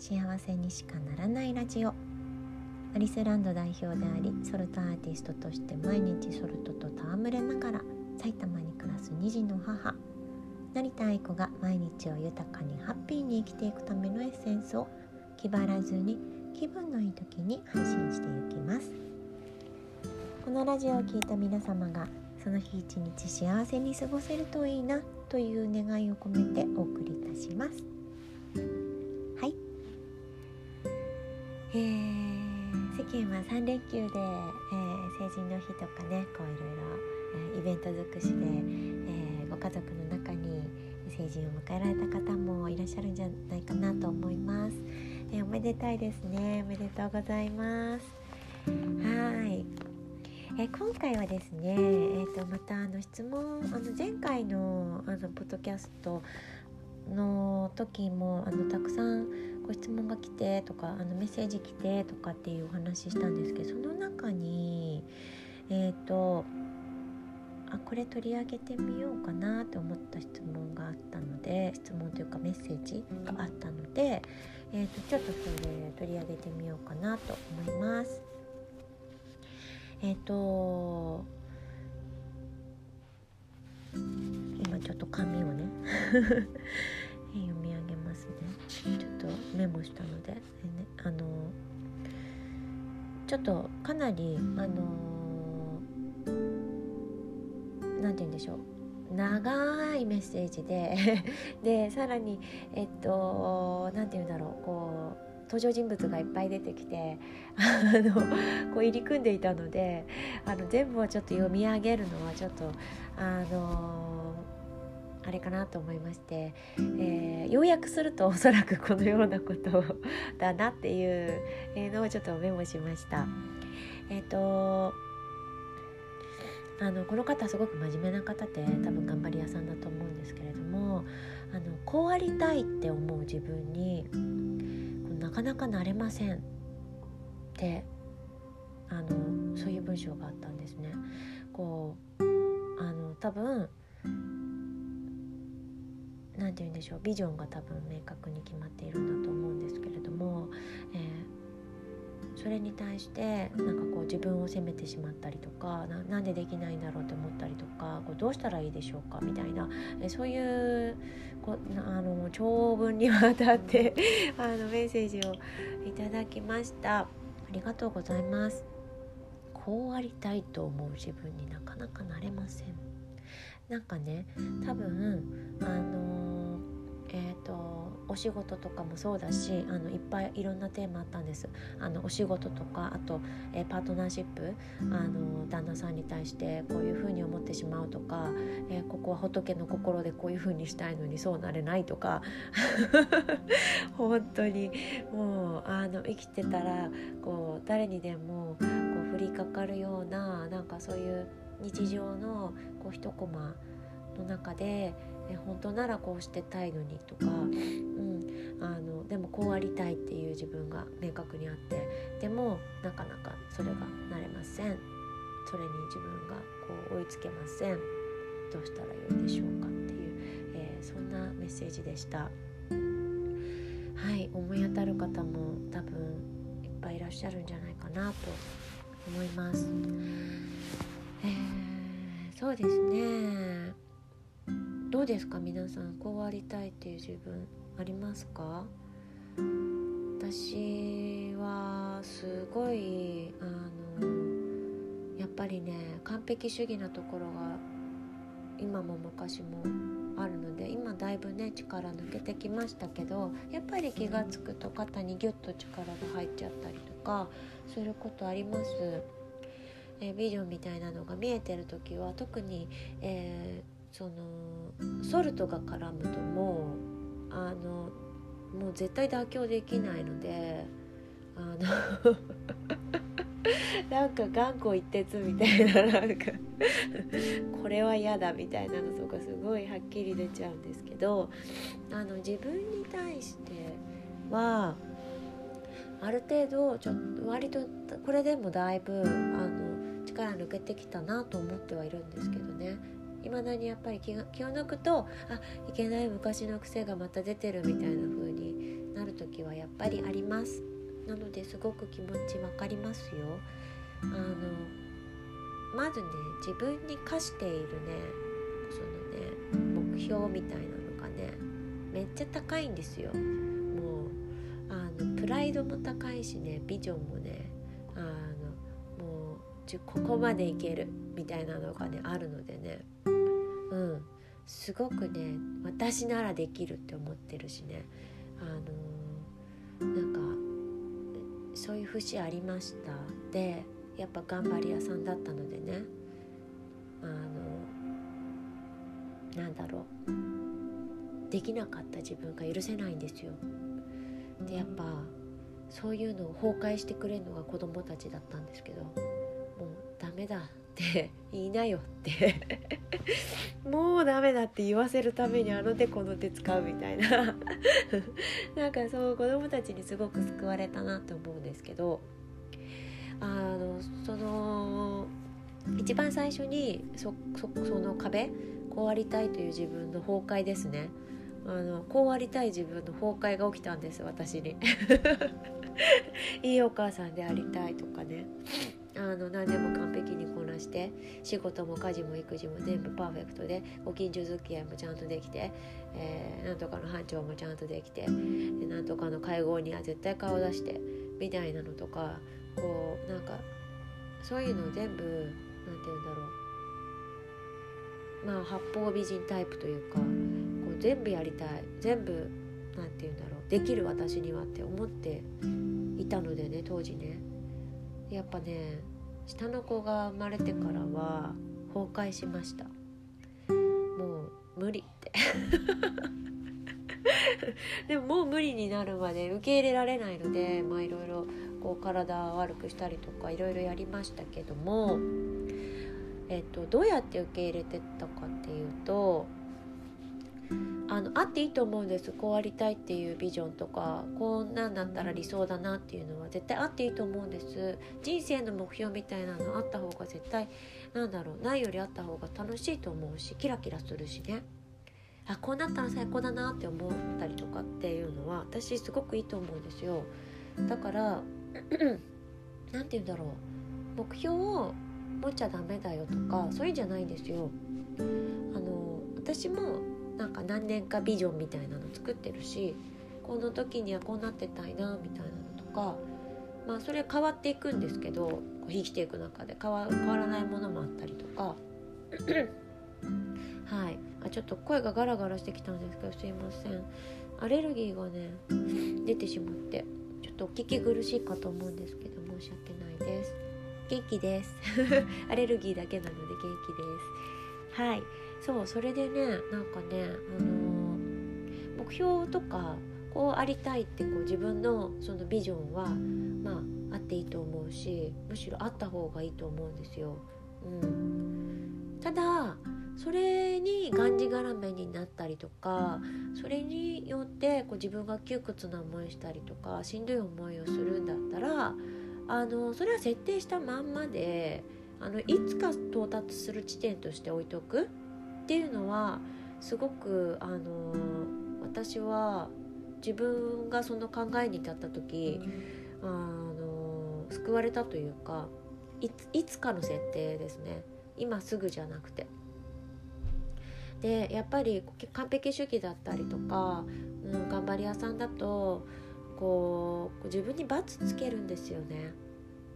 幸せにしかならないラジオ。アリスランド代表でありソルトアーティストとして毎日ソルトと戯れながら埼玉に暮らす2児の母。成田愛子が毎日を豊かにハッピーに生きていくためのエッセンスを気張らずに気分のいい時に配信していきます。このラジオを聴いた皆様がその日一日幸せに過ごせるといいなという願いを込めてお送りいたしますえー、世間は3連休で、えー、成人の日とかねこういろいろ、えー、イベント尽くしで、えご家族の中に成人を迎えられた方もいらっしゃるんじゃないかなと思います、えおめでたいですね。おめでとうございます。はい。え今回はですね、えーと、またあの質問あの前回のあのポッドキャストの時もあのたくさんご質問が来てとかあのメッセージ来てとかっていうお話ししたんですけどその中にえっ、ー、とあこれ取り上げてみようかなと思った質問があったので質問というかメッセージがあったので、えーとちょっとそれ取り上げてみようかなと思います。えっ、ー、と今ちょっと紙をねメモしたので、ね、あのちょっとかなりあのなんて言うんでしょう長いメッセージで でさらにえっと何て言うんだろうこう登場人物がいっぱい出てきてあのこう入り組んでいたのであの全部をちょっと読み上げるのはちょっとあのあれかなと思いまして、えー、要約するとおそらくこのようなこと だなっていうのをちょっとメモしました。えっ、ー、とあのこの方すごく真面目な方で多分頑張り屋さんだと思うんですけれどもあのこうありたいって思う自分になかなかなれませんってあのそういう文章があったんですね。こうあの多分何て言うんでしょうビジョンが多分明確に決まっているんだと思うんですけれども、えー、それに対してなんかこう自分を責めてしまったりとかなんでできないんだろうって思ったりとかこうどうしたらいいでしょうかみたいな、えー、そういうこあの長文にわたって あのメッセージをいただきました。ありがとうございます。こうありたいと思う自分になかなかなれません。なんかね多分あのえっ、ー、とお仕事とかもそうだしあのいっぱいいろんなテーマあったんです。あのお仕事とかあと、えー、パートナーシップあの旦那さんに対してこういうふうに思ってしまうとか、えー、ここは仏の心でこういうふうにしたいのにそうなれないとか 本当にもうあの生きてたらこう誰にでもこう降りかかるようななんかそういう日常のこう一コマの中でえ本当ならこうしてたいのにとか、うん、あのでもこうありたいっていう自分が明確にあってでもなかなかそれがなれません。それに自分がこう追いつけません。どうしたらよいでしょうかっていう、えー、そんなメッセージでした。はい思い当たる方も多分いっぱいいらっしゃるんじゃないかなと思います。えー、そうですね。どうですか？皆さんこうありたいっていう自分ありますか？私はすごいあのやっぱりね完璧主義なところが今も昔もあるので今だいぶね力抜けてきましたけどやっぱり気が付くと肩にギュッと力が入っちゃったりとかすることあります。えビジョンみたいなのが見えてる時は特に、えーそのソルトが絡むともうあのもう絶対妥協できないのであの なんか頑固一徹みたいな なんかこれは嫌だみたいなのとかすごいはっきり出ちゃうんですけどあの自分に対してはある程度ちょっと割とこれでもだいぶあの力抜けてきたなと思ってはいるんですけどね。いまだにやっぱり気が気を抜くとあいけない昔の癖がまた出てるみたいな風になる時はやっぱりあります。なのですごく気持ち分かりますよ。あのまずね自分に課しているねそのね目標みたいなのがねめっちゃ高いんですよ。もうあのプライドも高いしねビジョンもねもうここまでいけるみたいなのがねあるのでね。うん。すごくね私ならできるって思ってるしね。あのなんかそういう節ありました。でやっぱ頑張り屋さんだったのでね。あのなんだろう。できなかった自分が許せないんですよ。でやっぱそういうのを崩壊してくれるのが子供たちだったんですけど。ダメだって 言いなよって。もうダメだって言わせるためにあの手この手使うみたいな。なんかそう子供たちにすごく救われたなと思うんですけどあのその一番最初にそその壁こうありたいという自分の崩壊ですね。あのこうありたい自分の崩壊が起きたんです私に。いいお母さんでありたいとかねあの何でも完璧にこなして仕事も家事も育児も全部パーフェクトでご近所付き合いもちゃんとできて、えー、なんとかの班長もちゃんとできてでなんとかの会合には絶対顔出してみたいなのとかこうなんかそういうの全部何て言うんだろう。まあ八方美人タイプというかこう全部やりたい。全部何て言うんだろう。できる私にはって思っていたのでね当時ね。やっぱね下の子が生まれてからは崩壊しました。もう無理って。でももう無理になるまで受け入れられないのでまあいろいろこう体を悪くしたりとかいろいろやりましたけども、えっと、どうやって受け入れてったかっていうとあのあっていいと思うんです。こうありたいっていうビジョンとかこんなんだったら理想だなっていうのは絶対あっていいと思うんです。人生の目標みたいなのあった方が絶対なんだろうないよりあった方が楽しいと思うしキラキラするしね。あこうなったら最高だなって思ったりとかっていうのは私すごくいいと思うんですよ。だから 何て言うんだろう。目標を持っちゃダメだよとかそういうんじゃないんですよ。あの私もなんか何年かビジョンみたいなの作ってるしこの時にはこうなってたいなみたいなのとかまあそれ変わっていくんですけど生きていく中で変わ変わらないものもあったりとか。はい。あちょっと声がガラガラしてきたんですけどすいません。アレルギーがね出てしまってちょっとお聞き苦しいかと思うんですけど申し訳ないです。元気です。アレルギーだけなので元気ですはいそうそれでねなんかね、あのー、目標とかこうありたいってこう自分のそのビジョンはまああっていいと思うしむしろあった方がいいと思うんですよ。うん、ただそれにがんじがらめになったりとかそれによってこう自分が窮屈な思いしたりとかしんどい思いをするんだったらあのそれは設定したまんまであのいつか到達する地点として置いとくっていうのはすごくあの私は自分がその考えに至った時あの救われたというかいつかの設定ですね今すぐじゃなくて。でやっぱり完璧主義だったりとか、うん、頑張り屋さんだとこう自分に罰つけるんですよね。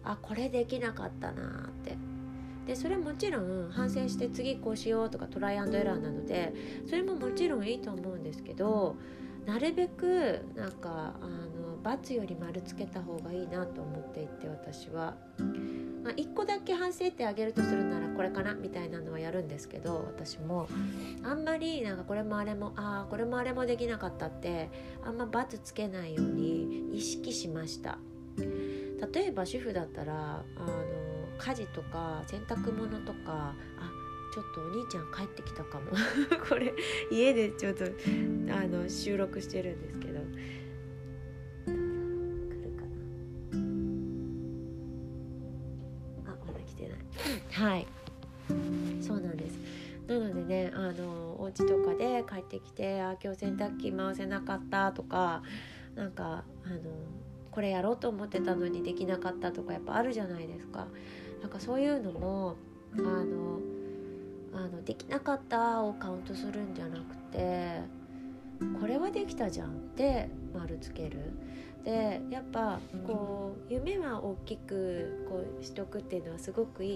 あこれできなかったなってでそれはもちろん反省して次こうしようとかトライアンドエラーなのでそれももちろんいいと思うんですけどなるべくなんかあの罰より丸つけた方がいいなと思っていて私は。まあ、1個だけ反省点あげるとするならこれかなみたいなのはやるんですけど私もあんまりなんかこれもあれもああこれもあれもできなかったってあんま罰つけないように意識しました例えば主婦だったらあの家事とか洗濯物とかあちょっとお兄ちゃん帰ってきたかも。これ家でちょっとあの収録してるんですけど。あまだ来てない。はい。そうなんです。なのでねあのお家とかで帰ってきて「あ今日洗濯機回せなかった」とかなんかあのこれやろうと思ってたのにできなかったとかやっぱあるじゃないですか。なんかそういうのもあのあのできなかったをカウントするんじゃなくてこれはできたじゃんって丸つける。でやっぱこう夢は大きくこうしとくっていうのはすごくい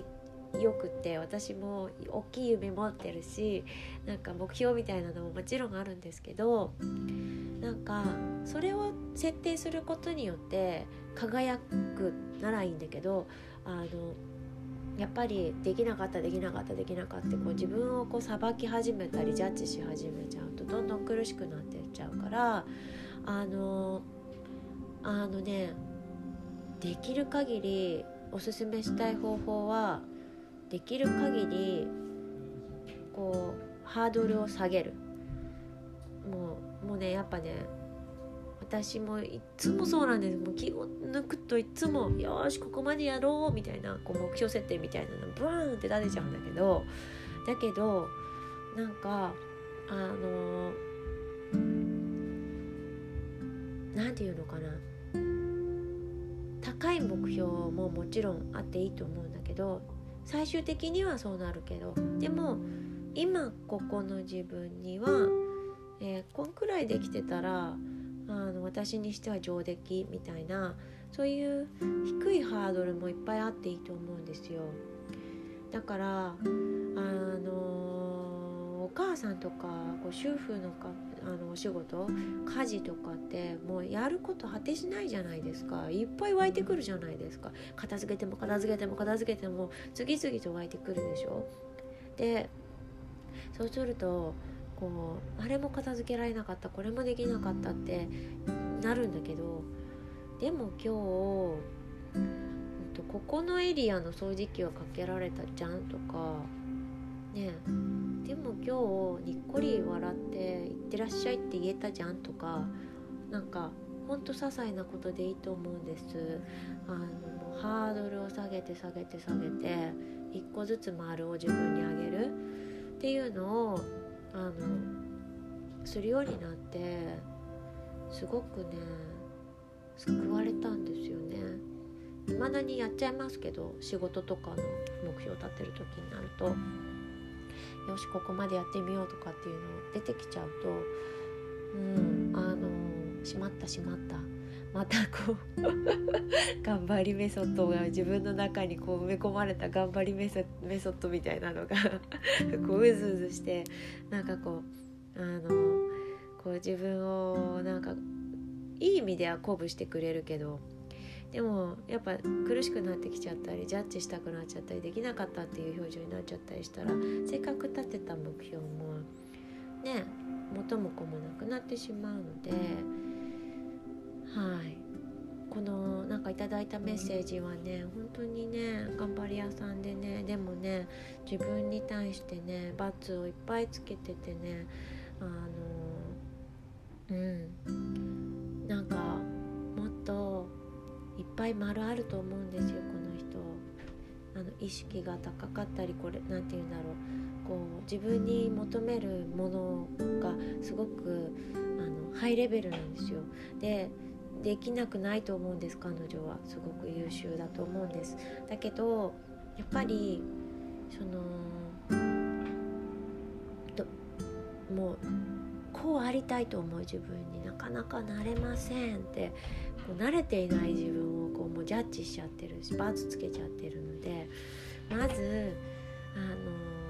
いよくて私も大きい夢持ってるしなんか目標みたいなのももちろんあるんですけどなんかそれを設定することによって輝くならいいんだけどあのやっぱりできなかったできなかったできなかったこう自分をこう裁き始めたりジャッジし始めちゃうとどんどん苦しくなっていっちゃうからあのあのねできる限りおすすめしたい方法はできる限りこうハードルを下げる。もうもうねやっぱね私もいつもそうなんです。もう気を抜くといつも「よしここまでやろう」みたいなこう目標設定みたいなのブワーンって出せちゃうんだけどだけどなんかあの何て言うのかな。高い目標ももちろんあっていいと思うんだけど最終的にはそうなるけどでも今ここの自分には、えー、こんくらいできてたらあの私にしては上出来みたいなそういう低いハードルもいっぱいあっていいと思うんですよ。だからあのお母さんとかこう主婦のかあのお仕事家事とかってもうやること果てしないじゃないですか。いっぱい湧いてくるじゃないですか。片付けても片付けても片付けても次々と湧いてくるでしょ。でそうするとこうあれも片付けられなかったこれもできなかったってなるんだけどでも今日ここのエリアの掃除機はかけられたじゃんとかねでも今日にっこり笑って「いってらっしゃい」って言えたじゃんとかなんかほんと些細なことでいいと思うんです。あのもうハードルを下げて下げて下げて一個ずつ丸を自分にあげるっていうのをあのするようになってすごくね救われたんですよね。未だにやっちゃいますけど仕事とかの目標を立てる時になるとよしここまでやってみようとかっていうの出てきちゃうとうんあのしまったしまった。またこう頑張りメソッドが自分の中にこう埋め込まれた頑張りメソメソッドみたいなのが こううずうずしてなんかこうあのこう自分をなんかいい意味では鼓舞してくれるけどでもやっぱ苦しくなってきちゃったりジャッジしたくなっちゃったりできなかったっていう表情になっちゃったりしたらせっかく立てた目標もね元も子もなくなってしまうのではい。このなんかいただいたメッセージはね本当にね頑張り屋さんでねでもね自分に対してね罰をいっぱいつけててねあのうん。なんかもっといっぱい丸あると思うんですよこの人。あの意識が高かったりこれ何て言うんだろう。こう自分に求めるものがすごくあのハイレベルなんですよ。でできなくないと思うんです彼女はすごく優秀だと思うんです。だけどやっぱりそのもうこうありたいと思う自分になかなかなれませんってこう慣れていない自分をこうもうジャッジしちゃってるしバツつけちゃってるのでまずあ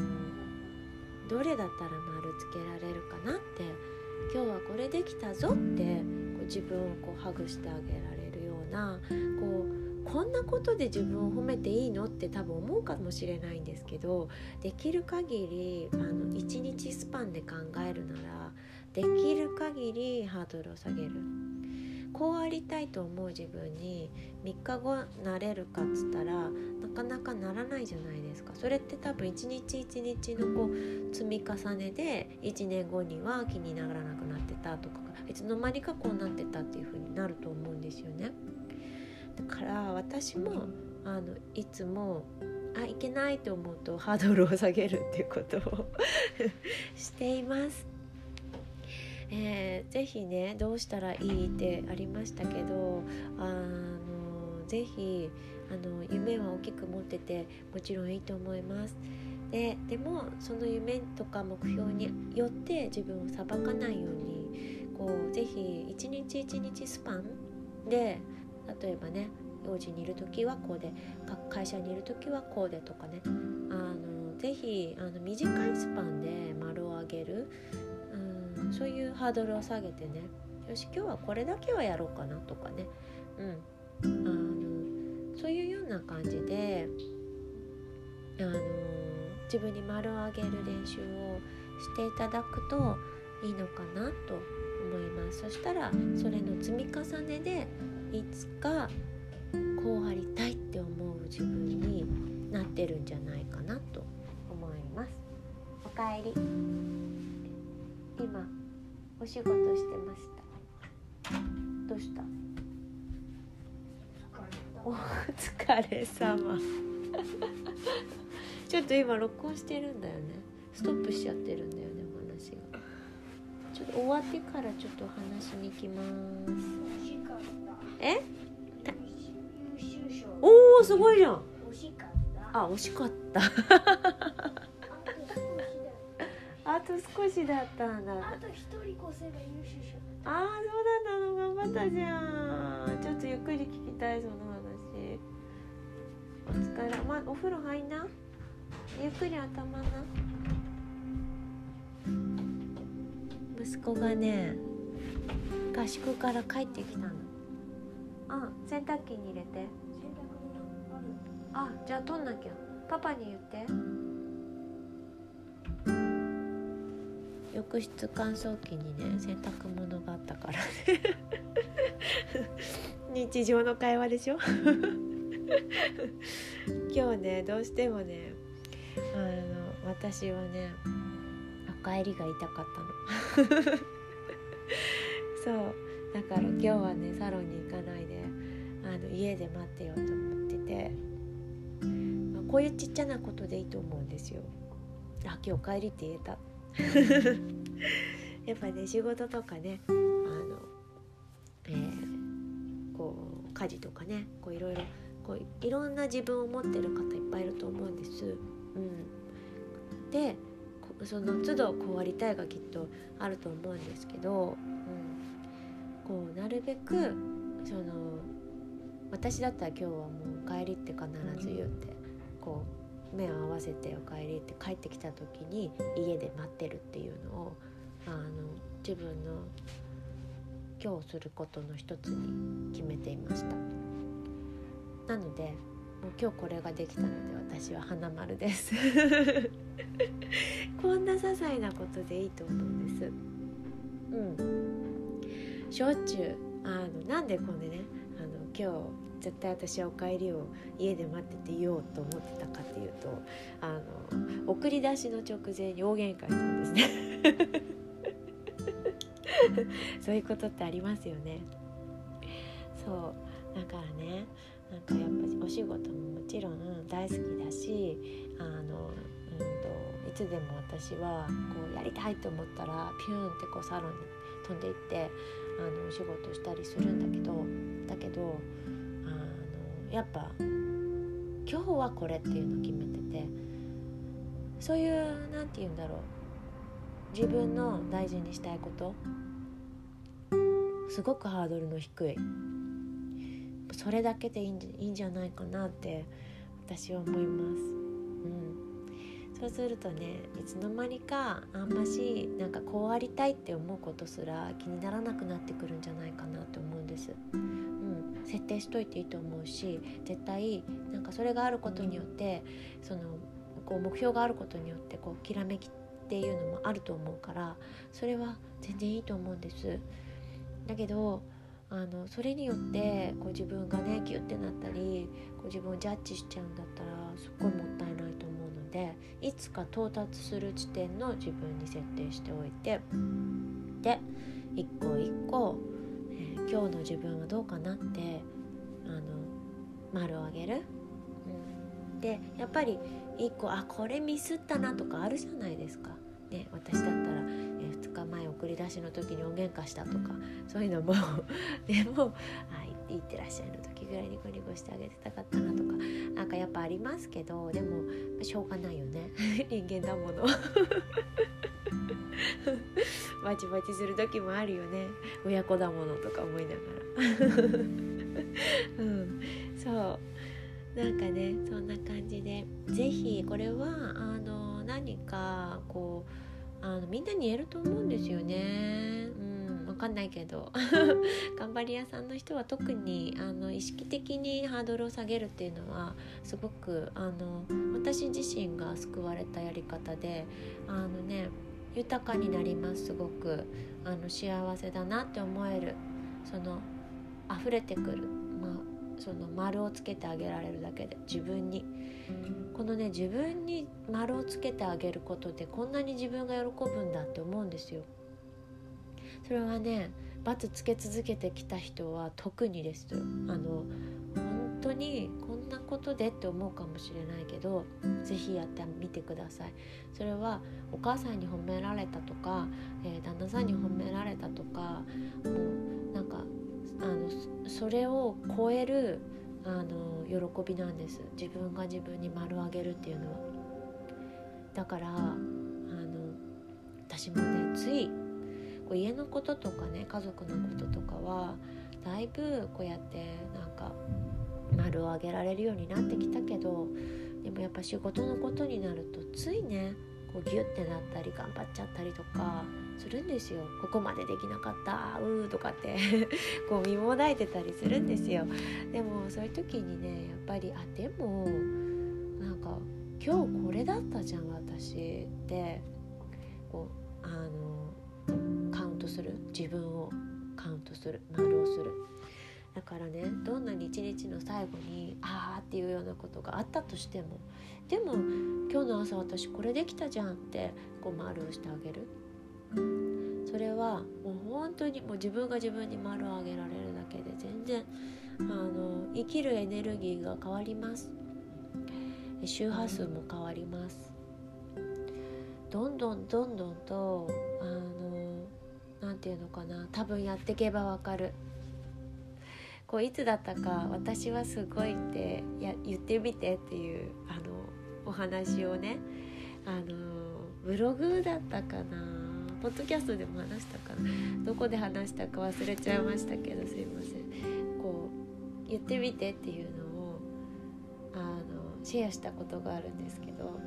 の、どれだったら丸つけられるかなって今日はこれできたぞって自分をこうハグしてあげられるようなこうこんなことで自分を褒めていいのって多分思うかもしれないんですけどできる限りあの1日スパンで考えるならできる限りハードルを下げる。こうありたいと思う自分に3日後なれるかっつったらなかなかならないじゃないですかそれって多分一日一日のこう積み重ねで1年後には気にならなくなってたとかいつの間にかこうなってたっていう風になると思うんですよね。だから私もあのいつもあいけないと思うとハードルを下げるっていうことを しています。えー、ぜひねどうしたらいいってありましたけどあのぜひあの夢は大きく持っててもちろんいいと思います。ででもその夢とか目標によって自分を裁かないようにこうぜひ一日一日スパンで例えばね幼児にいる時はこうで会社にいる時はこうでとかねあのぜひあの短いスパンで丸を上げるそういうハードルを下げてね。よし今日はこれだけはやろうかなとかね、うん、あのそういうような感じであの自分に丸を上げる練習をしていただくといいのかなと思います。そしたらそれの積み重ねでいつかこうありたいって思う自分になってるんじゃないかなと思います。おかえり。お仕事してました。どうした？お疲れ様。ちょっと今録音してるんだよね。ストップしちゃってるんだよねお話が。ちょっと終わってからちょっとお話しに行きます。え？おおすごいじゃん。あ惜しかった。あと少しだったんだ。あと一人越せば優秀賞。ああそうだったの。頑張ったじゃん。ちょっとゆっくり聞きたいその話。お疲れ。まお風呂入んな？ゆっくり頭な。息子がね合宿から帰ってきたの。あ洗濯機に入れて。あじゃあ取んなきゃ。パパに言って浴室乾燥機にね洗濯物があったからね。日常の会話でしょ？今日ねどうしてもねあの私はねお帰りが言いたかったの。そう。だから今日はねサロンに行かないであの家で待ってようと思ってて、まあ、こういうちっちゃなことでいいと思うんですよ。あ今日お帰りって言えた やっぱね仕事とかねあの、えーこう家事とかねこういろいろこういろんな自分を持ってる方いっぱいいると思うんです。うん、でその都度こうありたいがきっとあると思うんですけど、うん、こうなるべくその私だったら今日はもう帰りって必ず言ってこう目を合わせて「お帰り」って帰ってきた時に家で待ってるっていうのをあの自分の今日することの一つに決めていました。なのでもう今日これができたので私は花丸です。こんな些細なことでいいと思うんです。うん。しょっちゅうあのなんでこんでねあの今日絶対私はお帰りを家で待ってて言おうと思ってたかっていうとあの送り出しの直前に大喧嘩したんですね。そういうことってありますよね。そう。だからねなんかやっぱお仕事ももちろん大好きだしあの、うんと、いつでも私はこうやりたいと思ったらピューンってこうサロンに飛んでいってあのお仕事したりするんだけどだけどやっぱ今日はこれっていうのを決めててそういうなんて言うんだろう自分の大事にしたいことすごくハードルの低いそれだけでいいんじゃないかなって私は思います。うん、そうするとねいつの間にかあんましなんかこうありたいって思うことすら気にならなくなってくるんじゃないかなって思うんです。設定しといていいと思うし絶対なんかそれがあることによってそのこう目標があることによってこうきらめきっていうのもあると思うからそれは全然いいと思うんです。だけどあのそれによってこう自分がねギュッてなったりこう自分をジャッジしちゃうんだったらすっごいもったいないと思うのでいつか到達する地点の自分に設定しておいてで一個一個、今日の自分はどうかなってあの丸をあげる？うん、でやっぱり一個あこれミスったなとかあるじゃないですか。ね、私だったら、えー、2日前送り出しの時にお喧嘩したとかそういうのも でも「あいいってらっしゃい」の時ぐらいニコニコしてあげてたかったなとかなんかやっぱありますけどでもしょうがないよね 人間だもの バチバチする時もあるよね。親子だものとか思いながら。うん。そう。なんかねそんな感じで。是非これはあの何かこうあのみんなに言えると思うんですよね。うん、わかんないけど。頑張り屋さんの人は特にあの意識的にハードルを下げるっていうのはすごくあの私自身が救われたやり方であのね豊かになります。すごくあの幸せだなって思える。その溢れてくる、まあ、その丸をつけてあげられるだけで。自分に。このね自分に丸をつけてあげることでこんなに自分が喜ぶんだって思うんですよ。それはね罰つけ続けてきた人は特にです。あの当にこんなことでって思うかもしれないけど是非やってみてください。それはお母さんに褒められたとか、えー、旦那さんに褒められたとかもうなんかあのそれを超えるあの喜びなんです。自分が自分に丸をあげるっていうのは。だからあの私もねつい家のこととかね家族のこととかはだいぶこうやってなんか丸をあげられるようになってきたけどでもやっぱ仕事のことになるとついねこうギュッてなったり頑張っちゃったりとかするんですよ。ここまでできなかったうーとかって こう身もだいてたりするんですよ。でもそういう時にねやっぱりあでもなんか今日これだったじゃん私。ってこうあのカウントする。自分をカウントする。丸をする。だからねどんなに一日の最後にああっていうようなことがあったとしてもでも今日の朝私これできたじゃんってこう丸をしてあげる。それはもう本当にもう自分が自分に丸をあげられるだけで全然あの生きるエネルギーが変わります。周波数も変わります。どんどんどんどんとあのなんていうのかな多分やっていけばわかる。こういつだったか「私はすごい」ってや言ってみてっていうあのお話をねあのブログだったかな。ポッドキャストでも話したかな。どこで話したか忘れちゃいましたけどすいません。こう言ってみてっていうのをあのシェアしたことがあるんですけど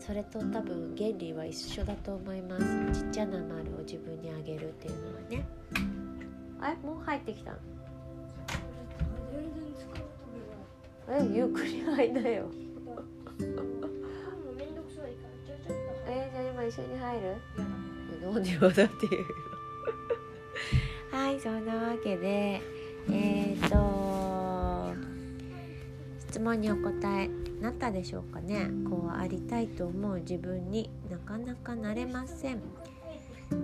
それと多分原理は一緒だと思います。ちっちゃな丸を自分にあげるっていうのはね。あれ？もう入ってきたの？えゆっくり入んなよ。えじゃあ今一緒に入る？や。だなんでよだっていう。のはいそんなわけでえっ、と質問にお答えなったでしょうかね？こうありたいと思う自分になかなかなれません。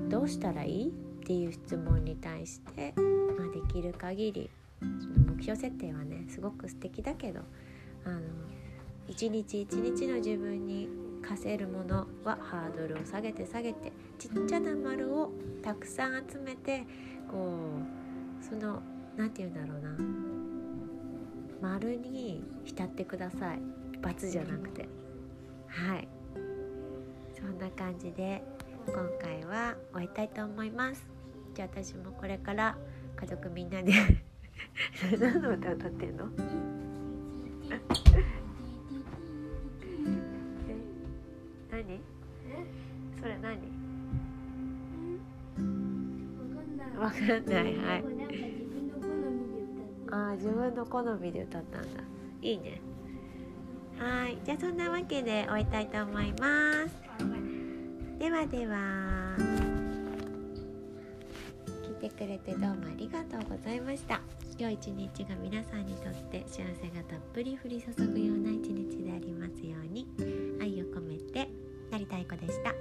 どうしたらいい？っていう質問に対して、まあ、できる限り目標設定はねすごく素敵だけどあの一日一日の自分に課せるものはハードルを下げて下げてちっちゃな丸をたくさん集めてこうその何て言うんだろうな。丸に浸ってください×じゃなくて。はい。そんな感じで今回は終えたいと思います。じゃあ私もこれから家族みんなで 何の歌歌ってんの？何？え？それ何？わかんない。はい。あー自分の好みで歌ったんだ。いいね。はい。じゃあそんなわけで終えたいと思います。ではではてくれてどうもありがとうございました。今日一日が皆さんにとって幸せがたっぷり降り注ぐような一日でありますように。愛を込めてなりたい子でした。